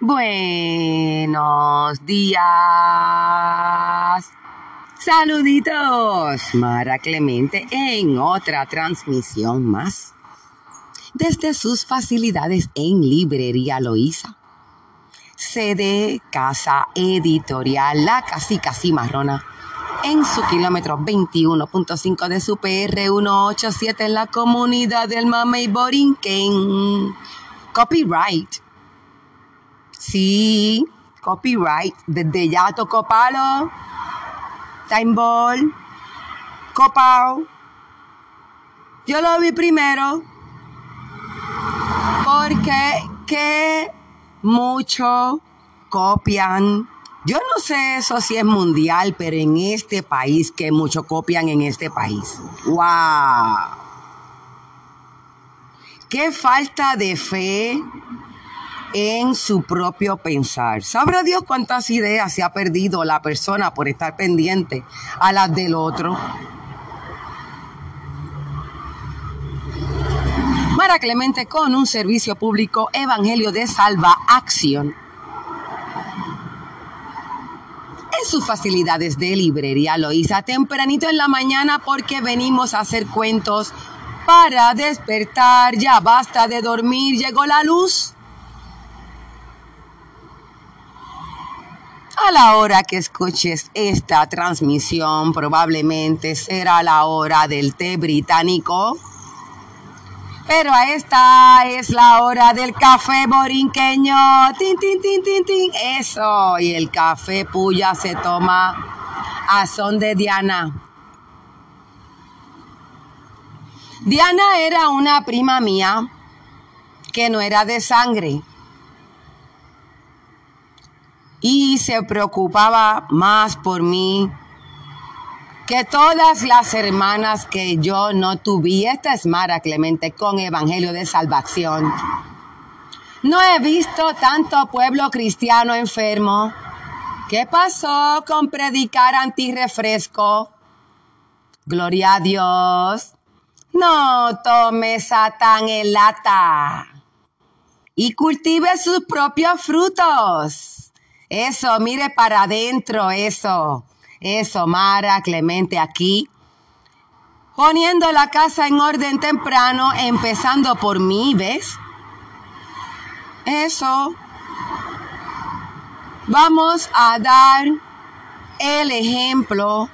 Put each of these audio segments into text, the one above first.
Buenos días. Saluditos, Mara Clemente en otra transmisión más. Desde sus facilidades en Librería Loíza. Sede Casa Editorial La Casica Cimarrona en su kilómetro 21.5 de su PR 187 en la comunidad del Mamey Borinquen. Copyright. Sí, copyright. Desde ya tocó palo. Time Ball. Copao. Yo lo vi primero. Porque que mucho copian yo no sé eso si es mundial, pero en este país, que mucho copian en este país. ¡Wow! Qué falta de fe en su propio pensar. Sabrá Dios cuántas ideas se ha perdido la persona por estar pendiente a las del otro. Mara Clemente con un servicio público Evangelio de Salva Acción sus facilidades de librería Loisa tempranito en la mañana porque venimos a hacer cuentos para despertar. Ya basta de dormir, llegó la luz. A la hora que escuches esta transmisión probablemente será la hora del té británico pero esta es la hora del café borinqueño. Tin, tin, tin, tin, tin. Eso. Y el café puya se toma a son de Diana. Diana era una prima mía que no era de sangre. Y se preocupaba más por mí que todas las hermanas que yo no tuve, esta es Mara Clemente con Evangelio de Salvación. No he visto tanto pueblo cristiano enfermo. ¿Qué pasó con predicar antirrefresco? Gloria a Dios. No tome Satán en lata y cultive sus propios frutos. Eso, mire para adentro, eso. Eso, Mara, Clemente aquí. Poniendo la casa en orden temprano, empezando por mí, ¿ves? Eso. Vamos a dar el ejemplo.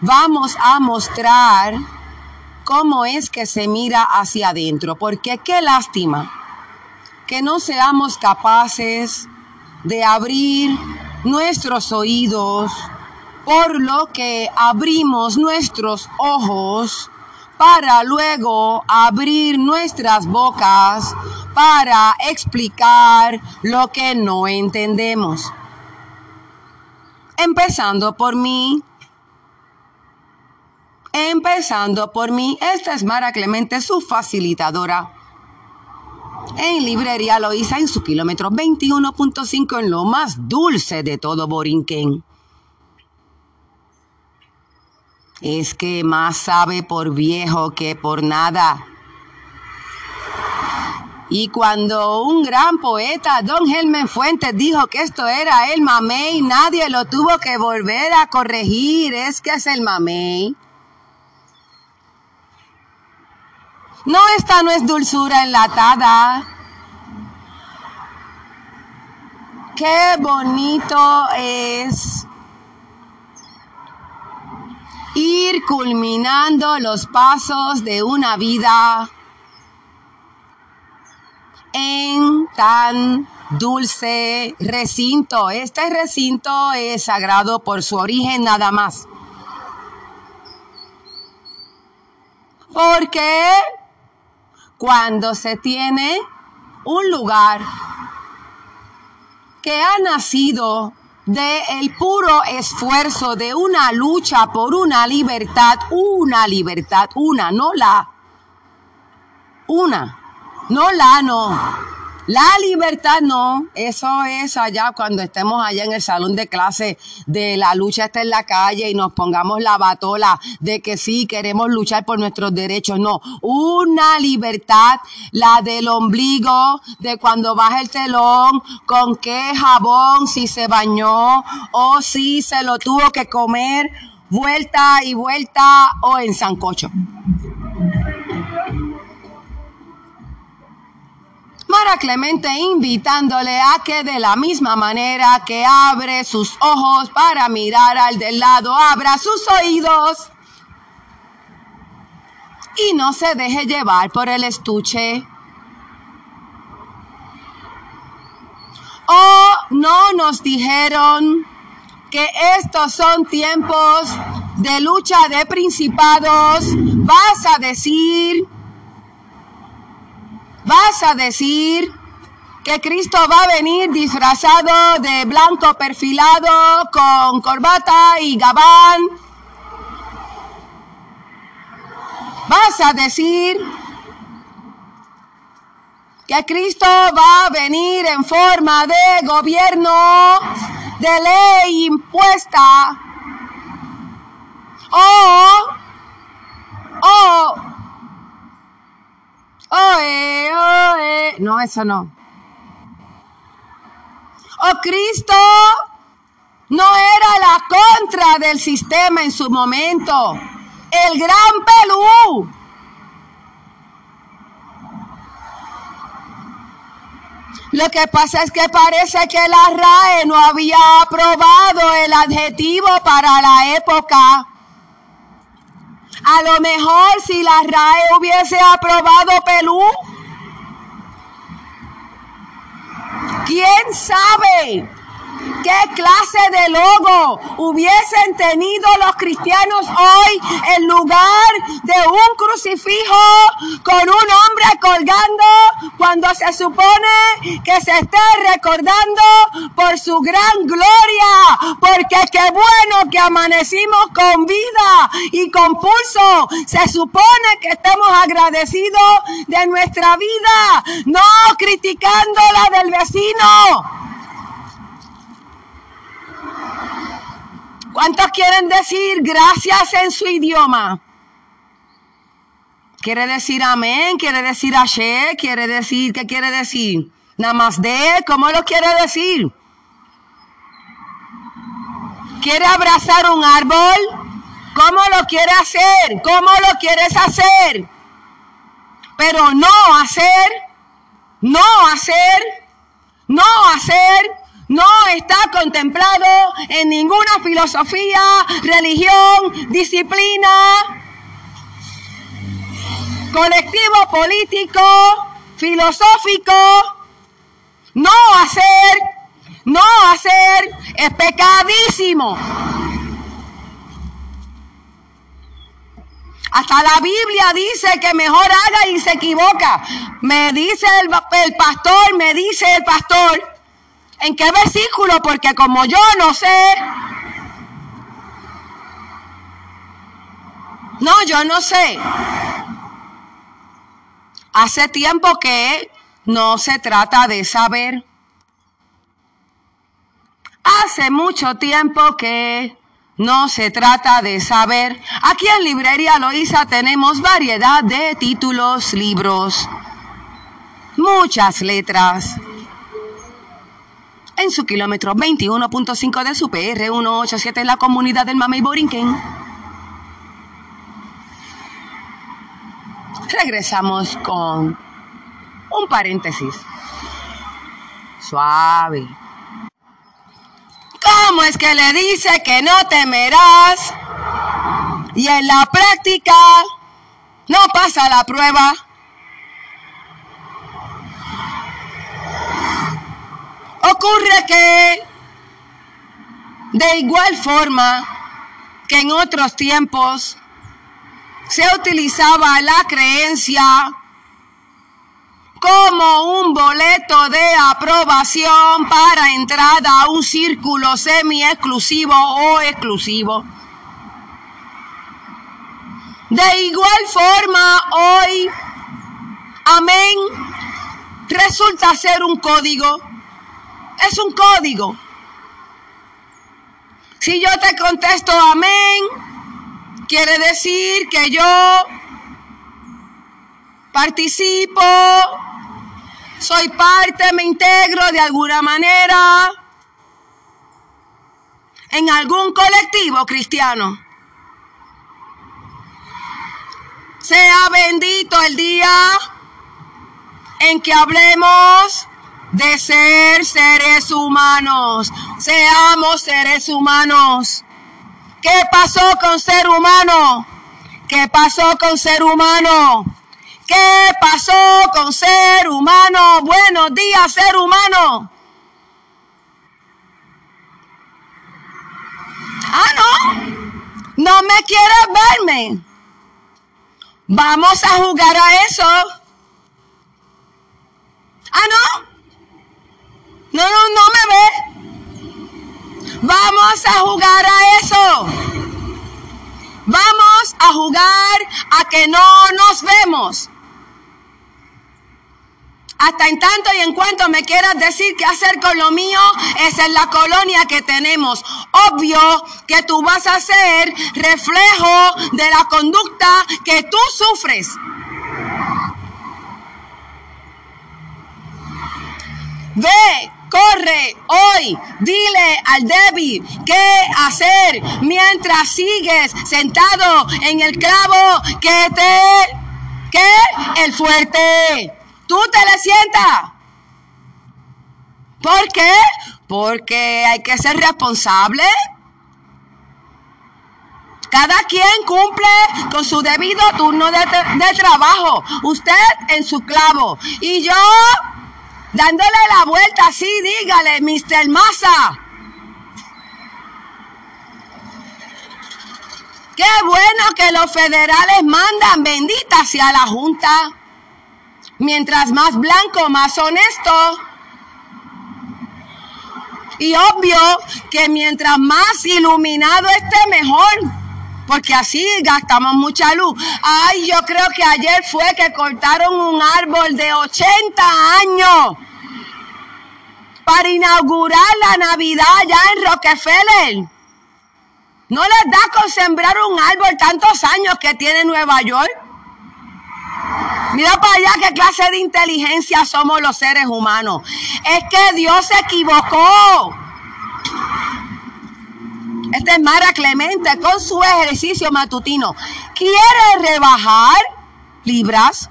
Vamos a mostrar cómo es que se mira hacia adentro. Porque qué lástima que no seamos capaces de abrir nuestros oídos por lo que abrimos nuestros ojos para luego abrir nuestras bocas para explicar lo que no entendemos. Empezando por mí. Empezando por mí. Esta es Mara Clemente, su facilitadora. En librería Loíza en su kilómetro 21.5 en lo más dulce de todo Borinquen. es que más sabe por viejo que por nada. Y cuando un gran poeta, don Helmen Fuentes, dijo que esto era el mamey, nadie lo tuvo que volver a corregir. Es que es el mamey. No, esta no es dulzura enlatada. Qué bonito es ir culminando los pasos de una vida en tan dulce recinto. Este recinto es sagrado por su origen nada más. Porque cuando se tiene un lugar que ha nacido de el puro esfuerzo de una lucha por una libertad, una libertad, una, no la, una, no la, no, La libertad no, eso es allá cuando estemos allá en el salón de clase de la lucha está en la calle y nos pongamos la batola de que sí queremos luchar por nuestros derechos. No, una libertad, la del ombligo, de cuando baja el telón, con qué jabón, si se bañó o si se lo tuvo que comer vuelta y vuelta o en sancocho. Clemente invitándole a que de la misma manera que abre sus ojos para mirar al del lado, abra sus oídos y no se deje llevar por el estuche. O no nos dijeron que estos son tiempos de lucha de principados. Vas a decir vas a decir que Cristo va a venir disfrazado de blanco perfilado con corbata y gabán. Vas a decir que Cristo va a venir en forma de gobierno, de ley impuesta. O, o Oe, oe. No, eso no. O Cristo no era la contra del sistema en su momento. El gran Pelú. Lo que pasa es que parece que la RAE no había aprobado el adjetivo para la época. A lo mejor si la RAE hubiese aprobado Pelú, ¿quién sabe? ¿Qué clase de logo hubiesen tenido los cristianos hoy en lugar de un crucifijo con un hombre colgando cuando se supone que se esté recordando por su gran gloria? Porque qué bueno que amanecimos con vida y con pulso. Se supone que estemos agradecidos de nuestra vida, no criticando la del vecino. ¿Cuántos quieren decir gracias en su idioma? Quiere decir amén, quiere decir ashe, quiere decir, ¿qué quiere decir? Namaste, ¿cómo lo quiere decir? ¿Quiere abrazar un árbol? ¿Cómo lo quiere hacer? ¿Cómo lo quieres hacer? Pero no hacer, no hacer, no hacer no está contemplado en ninguna filosofía, religión, disciplina, colectivo político, filosófico. No hacer, no hacer es pecadísimo. Hasta la Biblia dice que mejor haga y se equivoca. Me dice el, pastor, me dice el pastor ¿En qué versículo? Porque como yo no sé. No, yo no sé. Hace tiempo que no se trata de saber. Hace mucho tiempo que no se trata de saber. Aquí en Librería Loíza tenemos variedad de títulos, libros, muchas letras en su kilómetro 21.5 de su PR 187 en la comunidad del Mamey Borinquen. Regresamos con un paréntesis. Suave. ¿Cómo es que le dice que no temerás? Y en la práctica no pasa la prueba. Ocurre que de igual forma que en otros tiempos se utilizaba la creencia como un boleto de aprobación para entrada a un círculo semi-exclusivo o exclusivo. De igual forma, hoy, amén, resulta ser un código. Es un código. Si yo te contesto amén, quiere decir que yo participo, soy parte, me integro de alguna manera en algún colectivo cristiano. Sea bendito el día en que hablemos de ser seres humanos. Seamos seres humanos. ¿Qué pasó con ser humano? ¿Qué pasó con ser humano? ¿Qué pasó con ser humano? Buenos días, ser humano. Ah, no. No me quieres verme. Vamos a jugar a eso. Ah, no. No, no, no me ve. Vamos a jugar a eso. Vamos a jugar a que no nos vemos. Hasta en tanto y en cuanto me quieras decir qué hacer con lo mío, esa es la colonia que tenemos. Obvio que tú vas a ser reflejo de la conducta que tú sufres. Ve, corre hoy, dile al débil qué hacer mientras sigues sentado en el clavo que te, que el fuerte. Tú te le sientas. ¿Por qué? Porque hay que ser responsable. Cada quien cumple con su debido turno de, de, trabajo. Usted en su clavo. Y yo dándole la vuelta así, dígale, Mr. Massa. Qué bueno que los federales mandan bendita hacia la Junta. Mientras más blanco, más honesto. Y obvio que mientras más iluminado esté, mejor. Porque así gastamos mucha luz. Ay, yo creo que ayer fue que cortaron un árbol de 80 años para inaugurar la Navidad allá en Rockefeller. No les da con sembrar un árbol tantos años que tiene Nueva York. Mira para allá qué clase de inteligencia somos los seres humanos. Es que Dios se equivocó. Esta es Mara Clemente con su ejercicio matutino. ¿Quiere rebajar libras?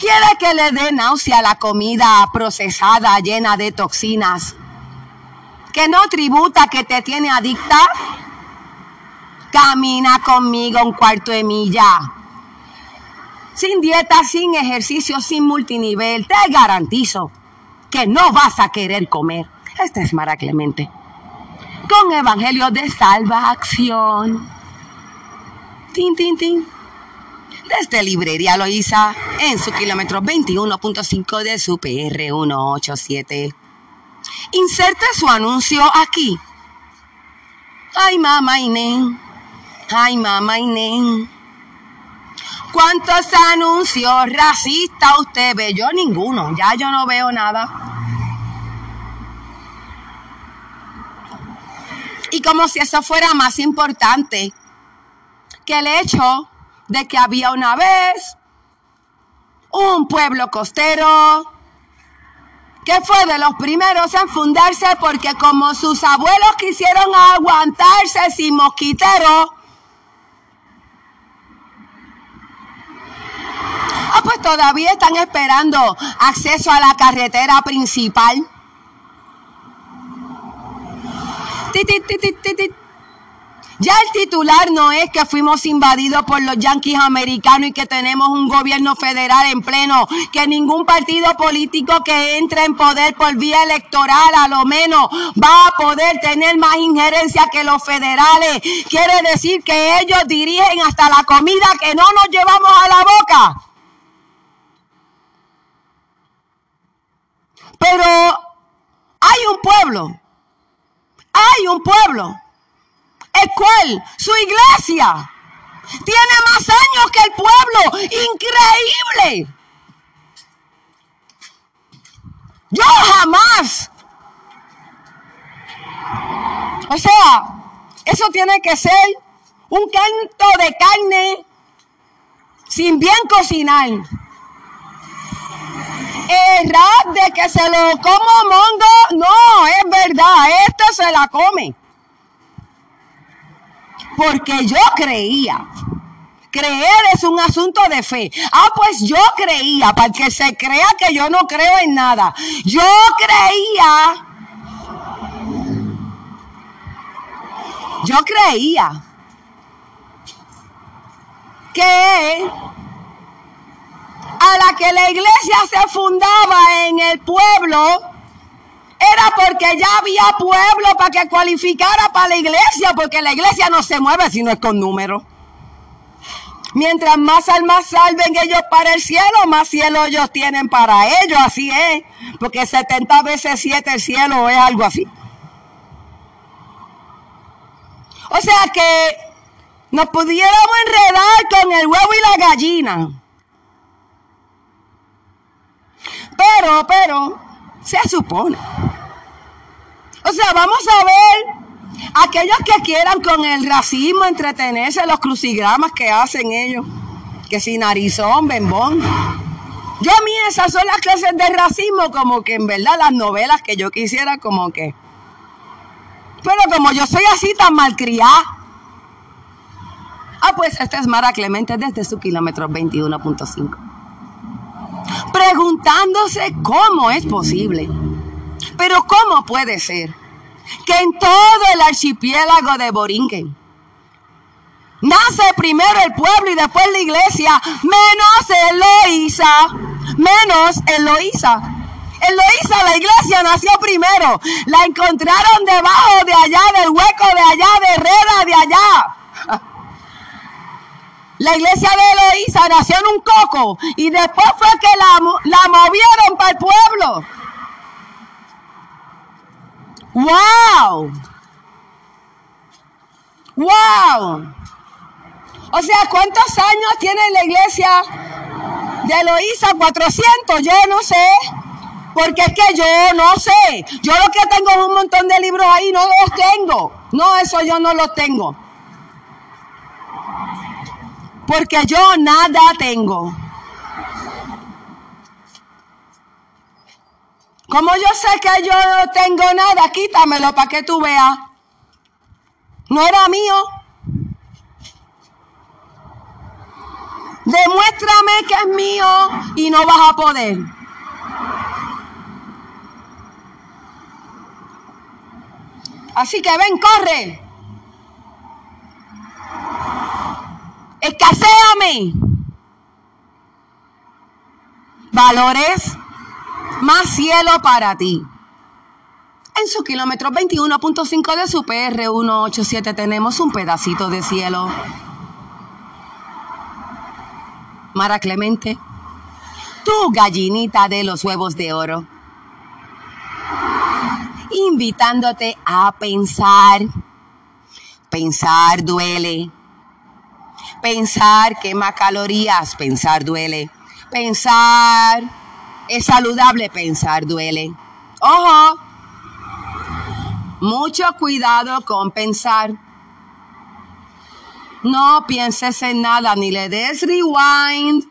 ¿Quiere que le dé náusea la comida procesada llena de toxinas? ¿Que no tributa que te tiene adicta? Camina conmigo un cuarto de milla sin dieta, sin ejercicio, sin multinivel, te garantizo que no vas a querer comer. Esta es Mara Clemente. Con Evangelio de Salvación. Tin, tin, tin. Desde Librería Loíza, en su kilómetro 21.5 de su PR 187. Inserte su anuncio aquí. Ay, mamá Inén. Ay, mamá Inén. ¿Cuántos anuncios racistas usted ve? Yo ninguno, ya yo no veo nada. Y como si eso fuera más importante que el hecho de que había una vez un pueblo costero que fue de los primeros en fundarse porque como sus abuelos quisieron aguantarse sin mosquiteros, Ah, pues todavía están esperando acceso a la carretera principal. Ya el titular no es que fuimos invadidos por los yanquis americanos y que tenemos un gobierno federal en pleno, que ningún partido político que entre en poder por vía electoral a lo menos va a poder tener más injerencia que los federales. Quiere decir que ellos dirigen hasta la comida que no nos llevamos a la boca. Pero hay un pueblo, hay un pueblo, el cual su iglesia tiene más años que el pueblo, increíble. Yo jamás. O sea, eso tiene que ser un canto de carne sin bien cocinar. El rap de que se lo como mongo, no, es verdad, este se la come. Porque yo creía. Creer es un asunto de fe. Ah, pues yo creía, para que se crea que yo no creo en nada. Yo creía. Yo creía que a la que la iglesia se fundaba en el pueblo, era porque ya había pueblo para que cualificara para la iglesia, porque la iglesia no se mueve si no es con números. Mientras más almas salven ellos para el cielo, más cielo ellos tienen para ellos, así es. Porque 70 veces 7 el cielo es algo así. O sea que nos pudiéramos enredar con el huevo y la gallina. Pero, pero, se supone. O sea, vamos a ver aquellos que quieran con el racismo entretenerse, los crucigramas que hacen ellos, que si narizón, bembón. Yo a mí esas son las clases de racismo, como que en verdad las novelas que yo quisiera, como que. Pero como yo soy así tan malcriada. Ah, pues esta es Mara Clemente desde su kilómetro 21.5. Preguntándose cómo es posible pero ¿cómo puede ser que en todo el archipiélago de Boringen nace primero el pueblo y después la iglesia, menos Eloísa, menos Eloísa? Eloísa, la iglesia nació primero. La encontraron debajo de allá, del hueco de allá, de Herrera de allá. La iglesia de Eloísa nació en un coco y después fue que la, la movieron para el pueblo. ¡Wow! ¡Wow! O sea, ¿cuántos años tiene la iglesia de Eloísa? 400, yo no sé. Porque es que yo no sé. Yo lo que tengo es un montón de libros ahí, no los tengo. No, eso yo no los tengo. Porque yo nada tengo. Como yo sé que yo no tengo nada, quítamelo para que tú veas. No era mío. Demuéstrame que es mío y no vas a poder. Así que ven, corre. Escaseame. Valores más cielo para ti. En su kilómetro 21.5 de su PR 187 tenemos un pedacito de cielo. Mara Clemente, tu gallinita de los huevos de oro, invitándote a pensar. Pensar duele. Pensar quema calorías, pensar duele. Pensar es saludable pensar, duele. Ojo, mucho cuidado con pensar. No pienses en nada, ni le des rewind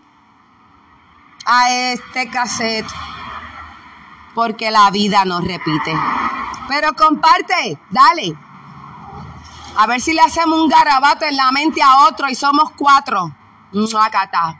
a este cassette, porque la vida no repite. Pero comparte, dale. A ver si le hacemos un garabato en la mente a otro y somos cuatro. Acá.